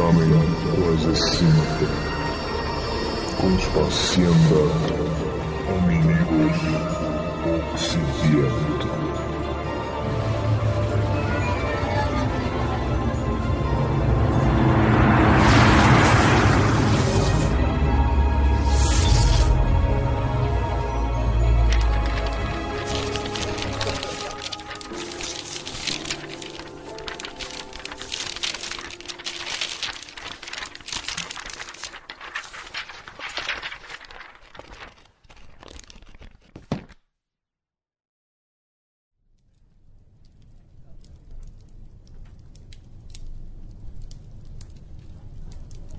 examen cosecímetro, conspacienda hominibus occipiento.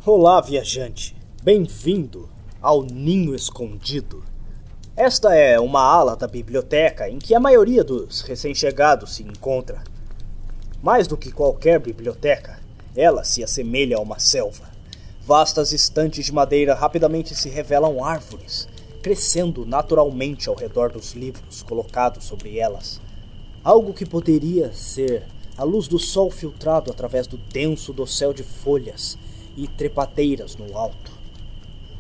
Olá, viajante. Bem-vindo ao Ninho Escondido. Esta é uma ala da biblioteca em que a maioria dos recém-chegados se encontra. Mais do que qualquer biblioteca, ela se assemelha a uma selva. Vastas estantes de madeira rapidamente se revelam árvores, crescendo naturalmente ao redor dos livros colocados sobre elas. Algo que poderia ser a luz do sol filtrado através do denso dossel de folhas e trepadeiras no alto.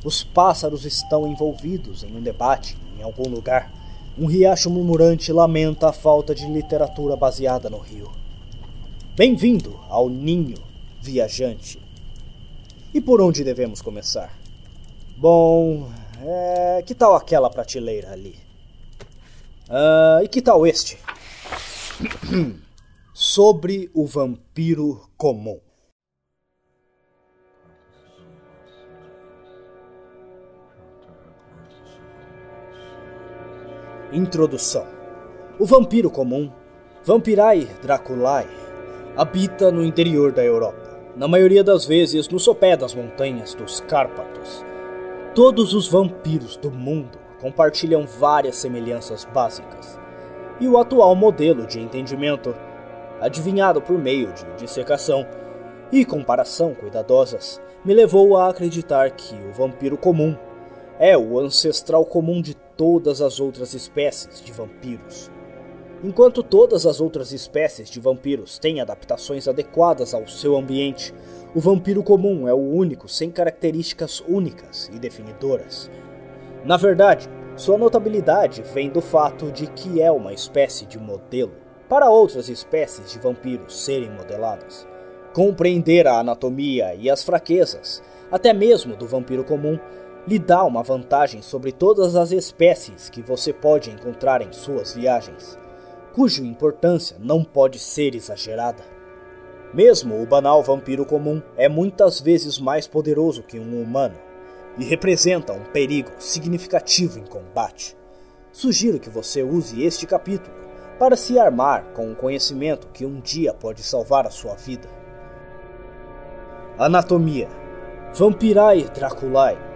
Os pássaros estão envolvidos em um debate em algum lugar. Um riacho murmurante lamenta a falta de literatura baseada no rio. Bem-vindo ao Ninho Viajante. E por onde devemos começar? Bom, é, que tal aquela prateleira ali? Ah, e que tal este? Sobre o vampiro comum. Introdução: O vampiro comum, Vampirae draculae, habita no interior da Europa, na maioria das vezes no sopé das montanhas dos Cárpatos. Todos os vampiros do mundo compartilham várias semelhanças básicas, e o atual modelo de entendimento, adivinhado por meio de dissecação e comparação cuidadosas, me levou a acreditar que o vampiro comum é o ancestral comum de todas as outras espécies de vampiros. Enquanto todas as outras espécies de vampiros têm adaptações adequadas ao seu ambiente, o vampiro comum é o único sem características únicas e definidoras. Na verdade, sua notabilidade vem do fato de que é uma espécie de modelo para outras espécies de vampiros serem modeladas. Compreender a anatomia e as fraquezas, até mesmo do vampiro comum, lhe dá uma vantagem sobre todas as espécies que você pode encontrar em suas viagens, cuja importância não pode ser exagerada. Mesmo o banal vampiro comum é muitas vezes mais poderoso que um humano e representa um perigo significativo em combate. Sugiro que você use este capítulo para se armar com o conhecimento que um dia pode salvar a sua vida. Anatomia Vampirae Draculae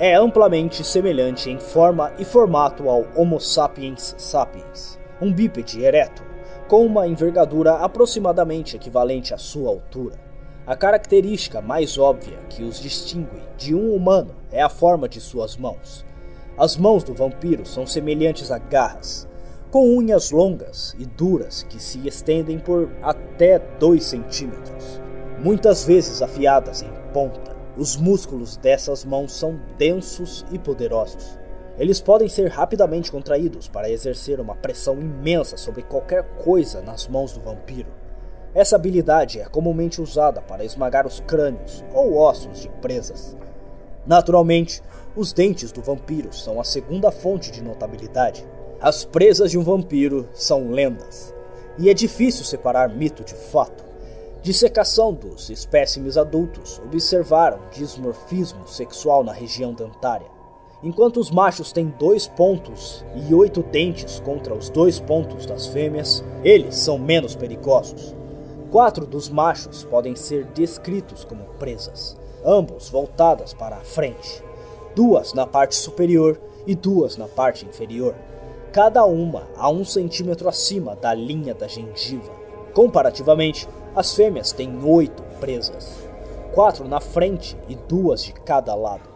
é amplamente semelhante em forma e formato ao Homo sapiens sapiens, um bípede ereto, com uma envergadura aproximadamente equivalente à sua altura. A característica mais óbvia que os distingue de um humano é a forma de suas mãos. As mãos do vampiro são semelhantes a garras, com unhas longas e duras que se estendem por até 2 centímetros, muitas vezes afiadas em ponta. Os músculos dessas mãos são densos e poderosos. Eles podem ser rapidamente contraídos para exercer uma pressão imensa sobre qualquer coisa nas mãos do vampiro. Essa habilidade é comumente usada para esmagar os crânios ou ossos de presas. Naturalmente, os dentes do vampiro são a segunda fonte de notabilidade. As presas de um vampiro são lendas, e é difícil separar mito de fato. Dissecação dos espécimes adultos observaram dismorfismo sexual na região dentária. Enquanto os machos têm dois pontos e oito dentes contra os dois pontos das fêmeas, eles são menos perigosos. Quatro dos machos podem ser descritos como presas, ambos voltadas para a frente, duas na parte superior e duas na parte inferior, cada uma a um centímetro acima da linha da gengiva. Comparativamente, as fêmeas têm oito presas, quatro na frente e duas de cada lado.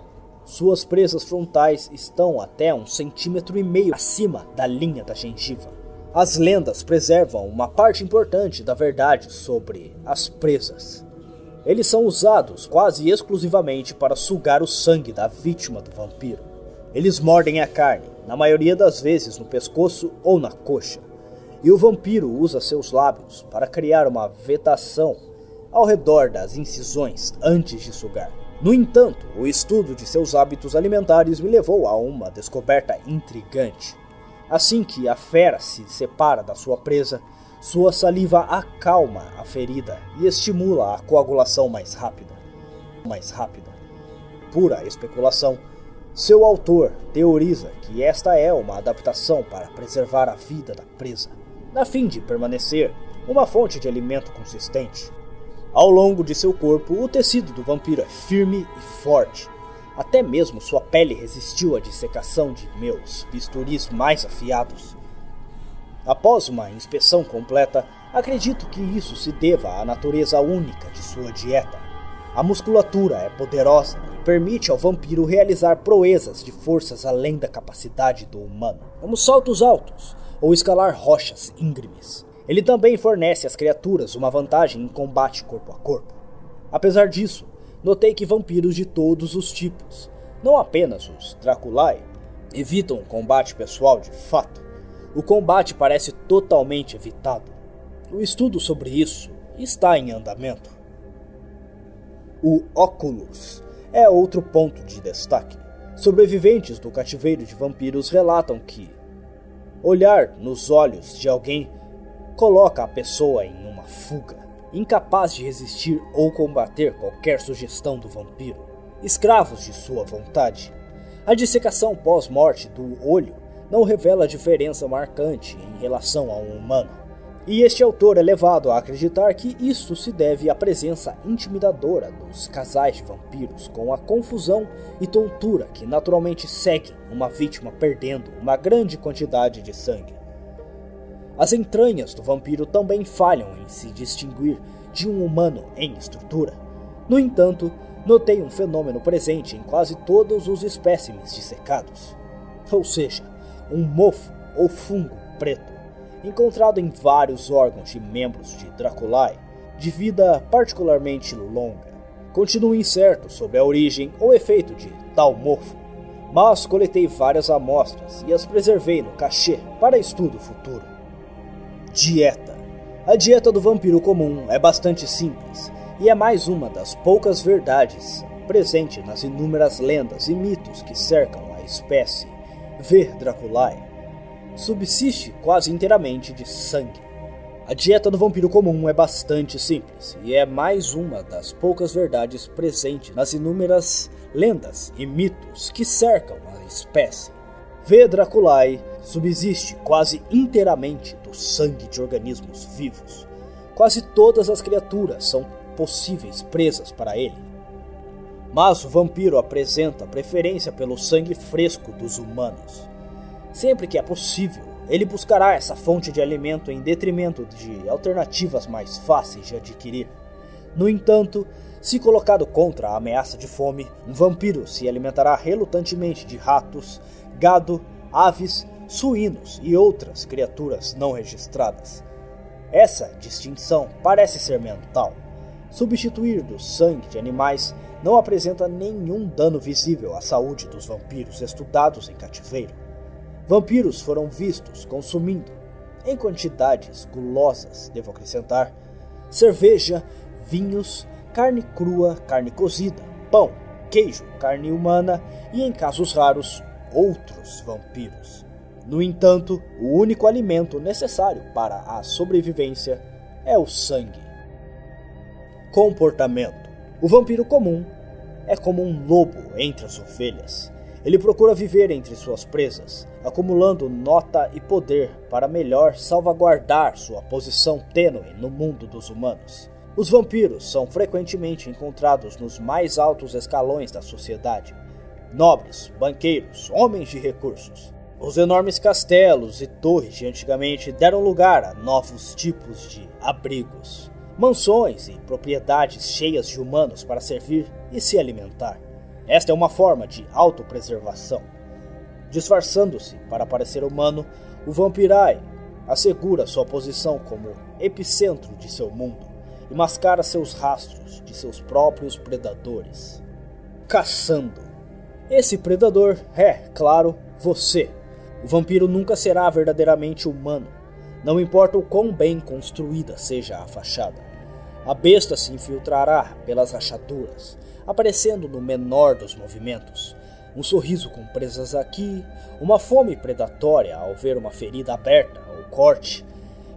Suas presas frontais estão até um centímetro e meio acima da linha da gengiva. As lendas preservam uma parte importante da verdade sobre as presas. Eles são usados quase exclusivamente para sugar o sangue da vítima do vampiro. Eles mordem a carne, na maioria das vezes no pescoço ou na coxa, e o vampiro usa seus lábios para criar uma vetação ao redor das incisões antes de sugar. No entanto, o estudo de seus hábitos alimentares me levou a uma descoberta intrigante. Assim que a fera se separa da sua presa, sua saliva acalma a ferida e estimula a coagulação mais rápida. Mais rápida. Pura especulação, seu autor teoriza que esta é uma adaptação para preservar a vida da presa, a fim de permanecer uma fonte de alimento consistente. Ao longo de seu corpo, o tecido do vampiro é firme e forte. Até mesmo sua pele resistiu à dissecação de meus bisturis mais afiados. Após uma inspeção completa, acredito que isso se deva à natureza única de sua dieta. A musculatura é poderosa e permite ao vampiro realizar proezas de forças além da capacidade do humano, como saltos altos ou escalar rochas íngremes. Ele também fornece às criaturas uma vantagem em combate corpo a corpo. Apesar disso, notei que vampiros de todos os tipos, não apenas os Draculae, evitam o combate pessoal de fato. O combate parece totalmente evitado. O estudo sobre isso está em andamento. O Oculus é outro ponto de destaque. Sobreviventes do cativeiro de vampiros relatam que olhar nos olhos de alguém coloca a pessoa em uma fuga, incapaz de resistir ou combater qualquer sugestão do vampiro, escravos de sua vontade. A dissecação pós-morte do olho não revela diferença marcante em relação a um humano. E este autor é levado a acreditar que isto se deve à presença intimidadora dos casais de vampiros, com a confusão e tontura que naturalmente seguem uma vítima perdendo uma grande quantidade de sangue. As entranhas do vampiro também falham em se distinguir de um humano em estrutura. No entanto, notei um fenômeno presente em quase todos os espécimes dissecados. Ou seja, um mofo ou fungo preto, encontrado em vários órgãos de membros de Draculae, de vida particularmente longa. Continuo incerto sobre a origem ou efeito de tal mofo, mas coletei várias amostras e as preservei no cachê para estudo futuro. Dieta. A dieta do vampiro comum é bastante simples e é mais uma das poucas verdades presente nas inúmeras lendas e mitos que cercam a espécie V. draculae. Subsiste quase inteiramente de sangue. A dieta do vampiro comum é bastante simples e é mais uma das poucas verdades presentes nas inúmeras lendas e mitos que cercam a espécie. V. draculae subsiste quase inteiramente do sangue de organismos vivos. Quase todas as criaturas são possíveis presas para ele. Mas o vampiro apresenta preferência pelo sangue fresco dos humanos. Sempre que é possível, ele buscará essa fonte de alimento em detrimento de alternativas mais fáceis de adquirir. No entanto, se colocado contra a ameaça de fome, um vampiro se alimentará relutantemente de ratos, gado, aves suínos e outras criaturas não registradas. Essa distinção parece ser mental. Substituir do sangue de animais não apresenta nenhum dano visível à saúde dos vampiros estudados em cativeiro. Vampiros foram vistos consumindo, em quantidades gulosas, devo acrescentar, cerveja, vinhos, carne crua, carne cozida, pão, queijo, carne humana e, em casos raros, outros vampiros. No entanto, o único alimento necessário para a sobrevivência é o sangue. Comportamento: O vampiro comum é como um lobo entre as ovelhas. Ele procura viver entre suas presas, acumulando nota e poder para melhor salvaguardar sua posição tênue no mundo dos humanos. Os vampiros são frequentemente encontrados nos mais altos escalões da sociedade: nobres, banqueiros, homens de recursos. Os enormes castelos e torres de antigamente deram lugar a novos tipos de abrigos, mansões e propriedades cheias de humanos para servir e se alimentar. Esta é uma forma de autopreservação. Disfarçando-se para parecer humano, o Vampirai assegura sua posição como epicentro de seu mundo, e mascara seus rastros de seus próprios predadores. Caçando. Esse predador é, claro, você. O vampiro nunca será verdadeiramente humano, não importa o quão bem construída seja a fachada. A besta se infiltrará pelas rachaduras, aparecendo no menor dos movimentos. Um sorriso com presas aqui, uma fome predatória ao ver uma ferida aberta ou corte.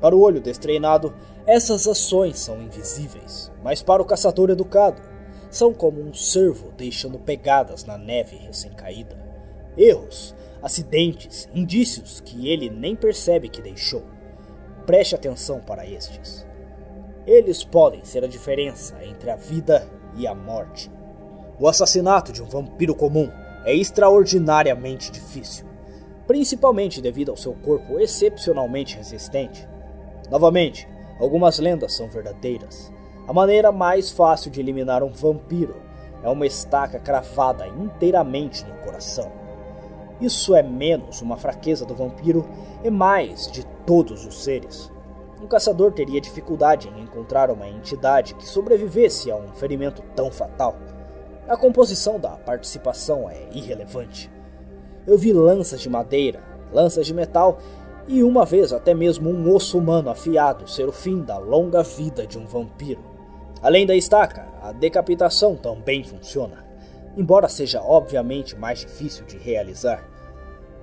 Para o olho destreinado, essas ações são invisíveis, mas para o caçador educado, são como um cervo deixando pegadas na neve recém-caída. Erros, acidentes, indícios que ele nem percebe que deixou. Preste atenção para estes. Eles podem ser a diferença entre a vida e a morte. O assassinato de um vampiro comum é extraordinariamente difícil, principalmente devido ao seu corpo excepcionalmente resistente. Novamente, algumas lendas são verdadeiras. A maneira mais fácil de eliminar um vampiro é uma estaca cravada inteiramente no coração. Isso é menos uma fraqueza do vampiro e mais de todos os seres. Um caçador teria dificuldade em encontrar uma entidade que sobrevivesse a um ferimento tão fatal. A composição da participação é irrelevante. Eu vi lanças de madeira, lanças de metal e uma vez até mesmo um osso humano afiado ser o fim da longa vida de um vampiro. Além da estaca, a decapitação também funciona, embora seja obviamente mais difícil de realizar.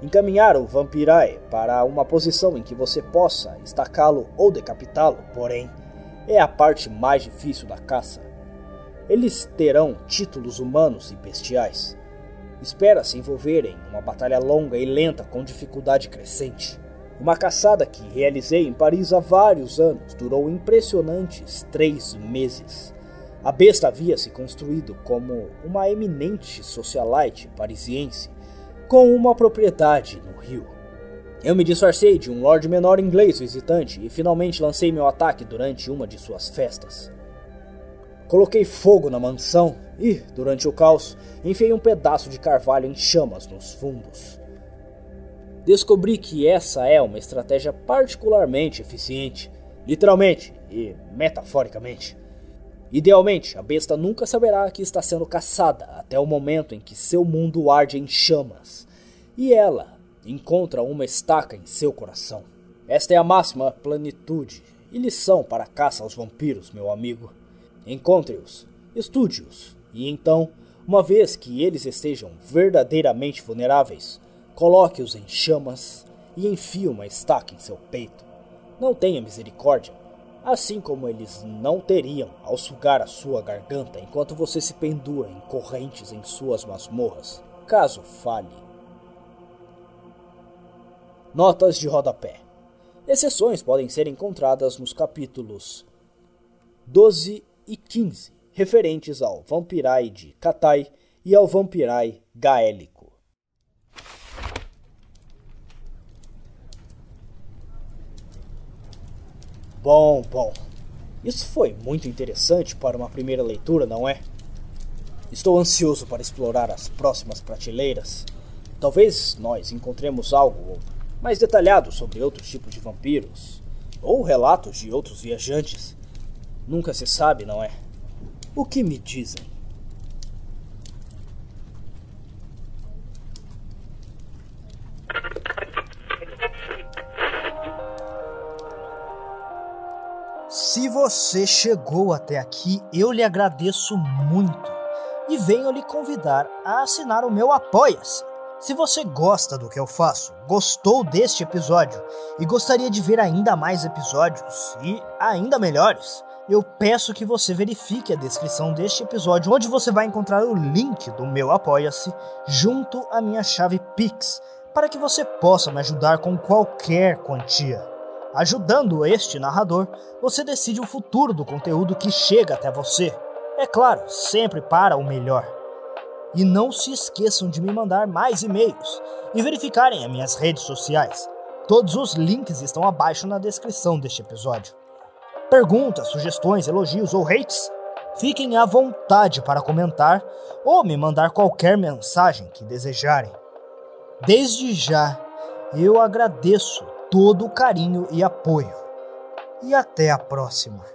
Encaminhar o Vampirae para uma posição em que você possa estacá-lo ou decapitá-lo, porém, é a parte mais difícil da caça. Eles terão títulos humanos e bestiais. Espera se envolver em uma batalha longa e lenta com dificuldade crescente. Uma caçada que realizei em Paris há vários anos durou impressionantes três meses. A besta havia se construído como uma eminente socialite parisiense com uma propriedade no rio. Eu me disfarcei de um lord menor inglês visitante e finalmente lancei meu ataque durante uma de suas festas. Coloquei fogo na mansão e, durante o caos, enfiei um pedaço de carvalho em chamas nos fundos. Descobri que essa é uma estratégia particularmente eficiente, literalmente e metaforicamente. Idealmente, a besta nunca saberá que está sendo caçada até o momento em que seu mundo arde em chamas e ela encontra uma estaca em seu coração. Esta é a máxima plenitude e lição para a caça aos vampiros, meu amigo. Encontre-os, estude-os, e então, uma vez que eles estejam verdadeiramente vulneráveis, coloque-os em chamas e enfie uma estaca em seu peito. Não tenha misericórdia, assim como eles não teriam ao sugar a sua garganta enquanto você se pendura em correntes em suas masmorras, caso falhe. Notas de rodapé. Exceções podem ser encontradas nos capítulos 12 e 15, referentes ao Vampirai de Katai e ao Vampirai gaélico. Bom, bom. Isso foi muito interessante para uma primeira leitura, não é? Estou ansioso para explorar as próximas prateleiras. Talvez nós encontremos algo mais detalhado sobre outros tipos de vampiros, ou relatos de outros viajantes. Nunca se sabe, não é? O que me dizem? Se você chegou até aqui, eu lhe agradeço muito e venho lhe convidar a assinar o meu Apoia-se. Se você gosta do que eu faço, gostou deste episódio e gostaria de ver ainda mais episódios e ainda melhores, eu peço que você verifique a descrição deste episódio, onde você vai encontrar o link do meu Apoia-se junto à minha chave Pix, para que você possa me ajudar com qualquer quantia. Ajudando este narrador, você decide o futuro do conteúdo que chega até você. É claro, sempre para o melhor. E não se esqueçam de me mandar mais e-mails e verificarem as minhas redes sociais. Todos os links estão abaixo na descrição deste episódio. Perguntas, sugestões, elogios ou hates? Fiquem à vontade para comentar ou me mandar qualquer mensagem que desejarem. Desde já, eu agradeço todo o carinho e apoio. E até a próxima.